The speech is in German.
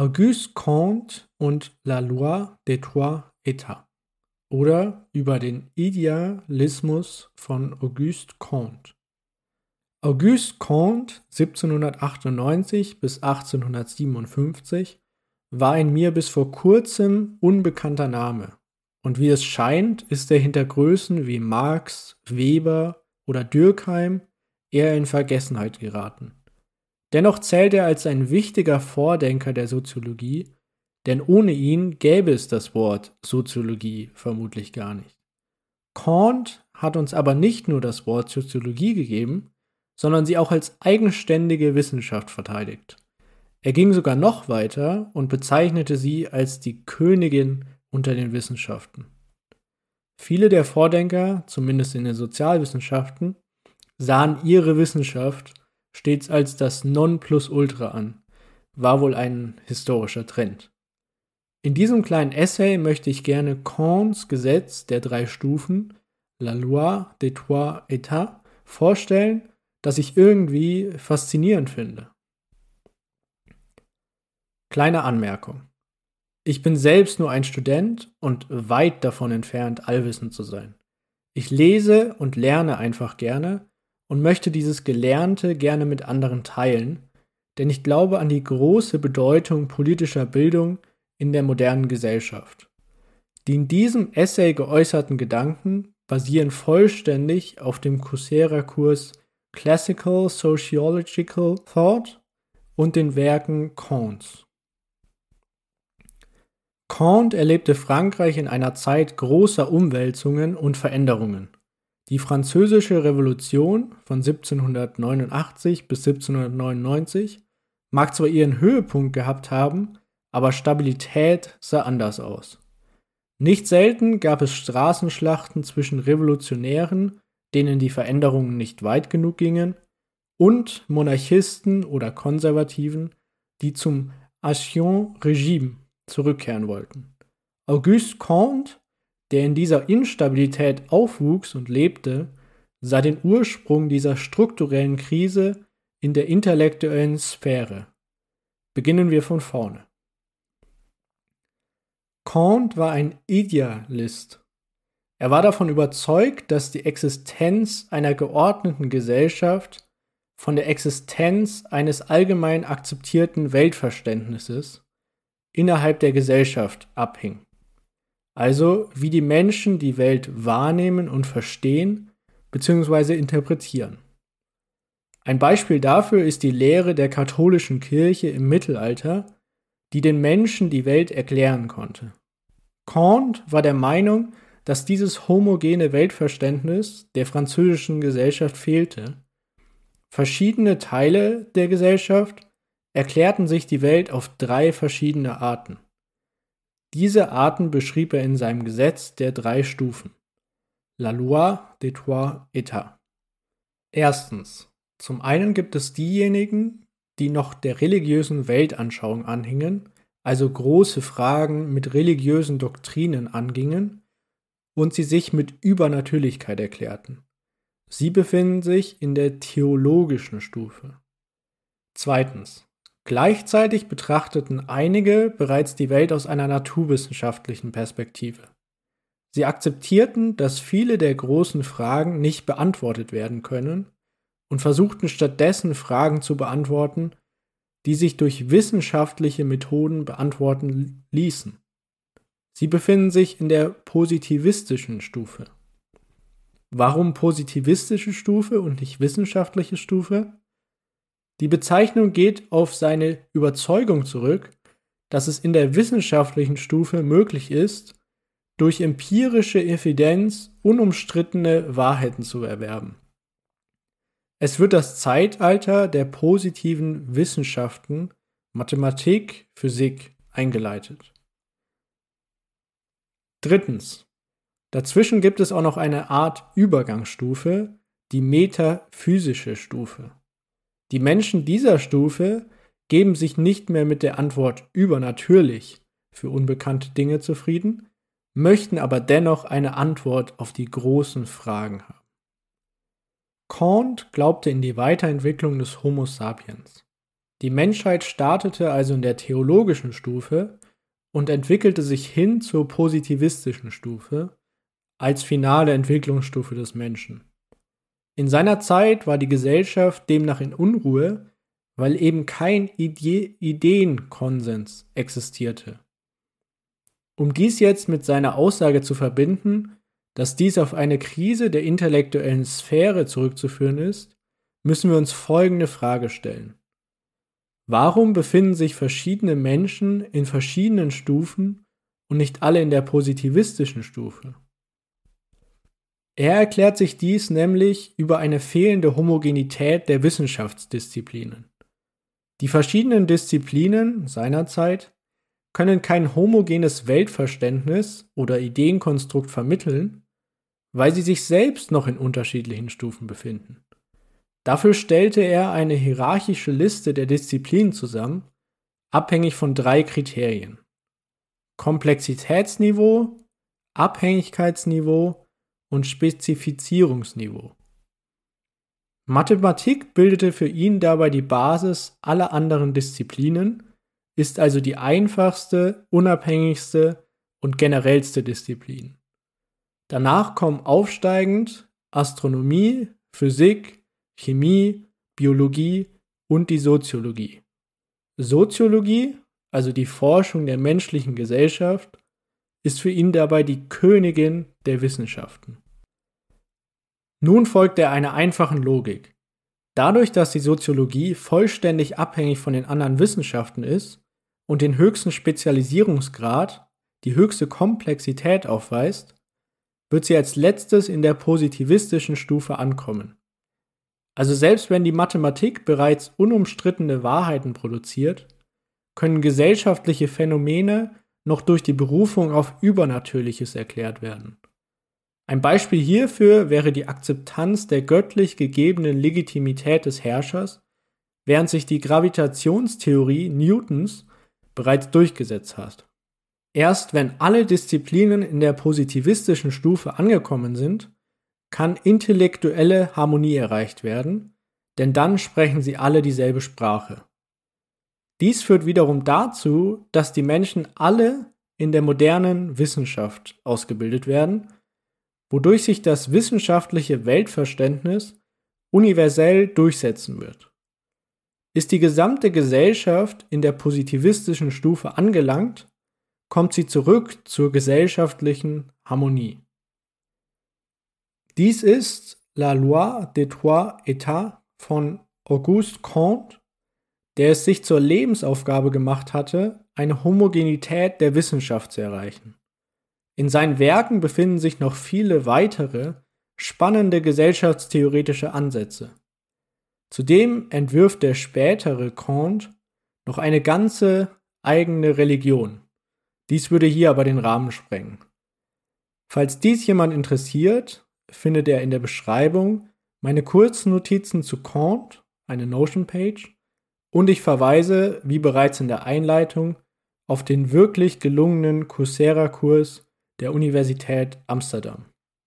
Auguste Comte und La Loi des Trois États oder über den Idealismus von Auguste Comte. Auguste Comte 1798 bis 1857 war ein mir bis vor kurzem unbekannter Name. Und wie es scheint, ist er hinter Größen wie Marx, Weber oder Dürkheim eher in Vergessenheit geraten. Dennoch zählt er als ein wichtiger Vordenker der Soziologie, denn ohne ihn gäbe es das Wort Soziologie vermutlich gar nicht. Kant hat uns aber nicht nur das Wort Soziologie gegeben, sondern sie auch als eigenständige Wissenschaft verteidigt. Er ging sogar noch weiter und bezeichnete sie als die Königin unter den Wissenschaften. Viele der Vordenker, zumindest in den Sozialwissenschaften, sahen ihre Wissenschaft stets als das Nonplusultra an, war wohl ein historischer Trend. In diesem kleinen Essay möchte ich gerne Kants Gesetz der drei Stufen, La Loi des Trois États, vorstellen, das ich irgendwie faszinierend finde. Kleine Anmerkung. Ich bin selbst nur ein Student und weit davon entfernt, allwissend zu sein. Ich lese und lerne einfach gerne und möchte dieses Gelernte gerne mit anderen teilen, denn ich glaube an die große Bedeutung politischer Bildung in der modernen Gesellschaft. Die in diesem Essay geäußerten Gedanken basieren vollständig auf dem Coursera-Kurs Classical Sociological Thought und den Werken Kants. Kant erlebte Frankreich in einer Zeit großer Umwälzungen und Veränderungen. Die Französische Revolution von 1789 bis 1799 mag zwar ihren Höhepunkt gehabt haben, aber Stabilität sah anders aus. Nicht selten gab es Straßenschlachten zwischen Revolutionären, denen die Veränderungen nicht weit genug gingen, und Monarchisten oder Konservativen, die zum Ancien Regime zurückkehren wollten. Auguste Comte, der in dieser Instabilität aufwuchs und lebte, sah den Ursprung dieser strukturellen Krise in der intellektuellen Sphäre. Beginnen wir von vorne. Comte war ein Idealist. Er war davon überzeugt, dass die Existenz einer geordneten Gesellschaft von der Existenz eines allgemein akzeptierten Weltverständnisses innerhalb der Gesellschaft abhing. Also wie die Menschen die Welt wahrnehmen und verstehen bzw. interpretieren. Ein Beispiel dafür ist die Lehre der katholischen Kirche im Mittelalter, die den Menschen die Welt erklären konnte. Kant war der Meinung, dass dieses homogene Weltverständnis der französischen Gesellschaft fehlte. Verschiedene Teile der Gesellschaft erklärten sich die Welt auf drei verschiedene Arten. Diese Arten beschrieb er in seinem Gesetz der drei Stufen. La Loi des Trois États. Erstens. Zum einen gibt es diejenigen, die noch der religiösen Weltanschauung anhingen, also große Fragen mit religiösen Doktrinen angingen und sie sich mit Übernatürlichkeit erklärten. Sie befinden sich in der theologischen Stufe. Zweitens. Gleichzeitig betrachteten einige bereits die Welt aus einer naturwissenschaftlichen Perspektive. Sie akzeptierten, dass viele der großen Fragen nicht beantwortet werden können und versuchten stattdessen Fragen zu beantworten, die sich durch wissenschaftliche Methoden beantworten ließen. Sie befinden sich in der positivistischen Stufe. Warum positivistische Stufe und nicht wissenschaftliche Stufe? Die Bezeichnung geht auf seine Überzeugung zurück, dass es in der wissenschaftlichen Stufe möglich ist, durch empirische Evidenz unumstrittene Wahrheiten zu erwerben. Es wird das Zeitalter der positiven Wissenschaften, Mathematik, Physik eingeleitet. Drittens. Dazwischen gibt es auch noch eine Art Übergangsstufe, die metaphysische Stufe. Die Menschen dieser Stufe geben sich nicht mehr mit der Antwort übernatürlich für unbekannte Dinge zufrieden, möchten aber dennoch eine Antwort auf die großen Fragen haben. Kant glaubte in die Weiterentwicklung des Homo sapiens. Die Menschheit startete also in der theologischen Stufe und entwickelte sich hin zur positivistischen Stufe als finale Entwicklungsstufe des Menschen. In seiner Zeit war die Gesellschaft demnach in Unruhe, weil eben kein Ide Ideenkonsens existierte. Um dies jetzt mit seiner Aussage zu verbinden, dass dies auf eine Krise der intellektuellen Sphäre zurückzuführen ist, müssen wir uns folgende Frage stellen. Warum befinden sich verschiedene Menschen in verschiedenen Stufen und nicht alle in der positivistischen Stufe? Er erklärt sich dies nämlich über eine fehlende Homogenität der Wissenschaftsdisziplinen. Die verschiedenen Disziplinen seinerzeit können kein homogenes Weltverständnis oder Ideenkonstrukt vermitteln, weil sie sich selbst noch in unterschiedlichen Stufen befinden. Dafür stellte er eine hierarchische Liste der Disziplinen zusammen, abhängig von drei Kriterien. Komplexitätsniveau, Abhängigkeitsniveau und Spezifizierungsniveau. Mathematik bildete für ihn dabei die Basis aller anderen Disziplinen, ist also die einfachste, unabhängigste und generellste Disziplin. Danach kommen aufsteigend Astronomie, Physik, Chemie, Biologie und die Soziologie. Soziologie, also die Forschung der menschlichen Gesellschaft, ist für ihn dabei die Königin der Wissenschaften. Nun folgt er einer einfachen Logik. Dadurch, dass die Soziologie vollständig abhängig von den anderen Wissenschaften ist und den höchsten Spezialisierungsgrad, die höchste Komplexität aufweist, wird sie als letztes in der positivistischen Stufe ankommen. Also selbst wenn die Mathematik bereits unumstrittene Wahrheiten produziert, können gesellschaftliche Phänomene noch durch die Berufung auf Übernatürliches erklärt werden. Ein Beispiel hierfür wäre die Akzeptanz der göttlich gegebenen Legitimität des Herrschers, während sich die Gravitationstheorie Newtons bereits durchgesetzt hat. Erst wenn alle Disziplinen in der positivistischen Stufe angekommen sind, kann intellektuelle Harmonie erreicht werden, denn dann sprechen sie alle dieselbe Sprache. Dies führt wiederum dazu, dass die Menschen alle in der modernen Wissenschaft ausgebildet werden, wodurch sich das wissenschaftliche Weltverständnis universell durchsetzen wird. Ist die gesamte Gesellschaft in der positivistischen Stufe angelangt, kommt sie zurück zur gesellschaftlichen Harmonie. Dies ist La Loi des Trois États von Auguste Comte der es sich zur Lebensaufgabe gemacht hatte, eine Homogenität der Wissenschaft zu erreichen. In seinen Werken befinden sich noch viele weitere, spannende gesellschaftstheoretische Ansätze. Zudem entwirft der spätere Kant noch eine ganze eigene Religion. Dies würde hier aber den Rahmen sprengen. Falls dies jemand interessiert, findet er in der Beschreibung meine kurzen Notizen zu Kant, eine Notion-Page, und ich verweise, wie bereits in der Einleitung, auf den wirklich gelungenen Coursera-Kurs der Universität Amsterdam.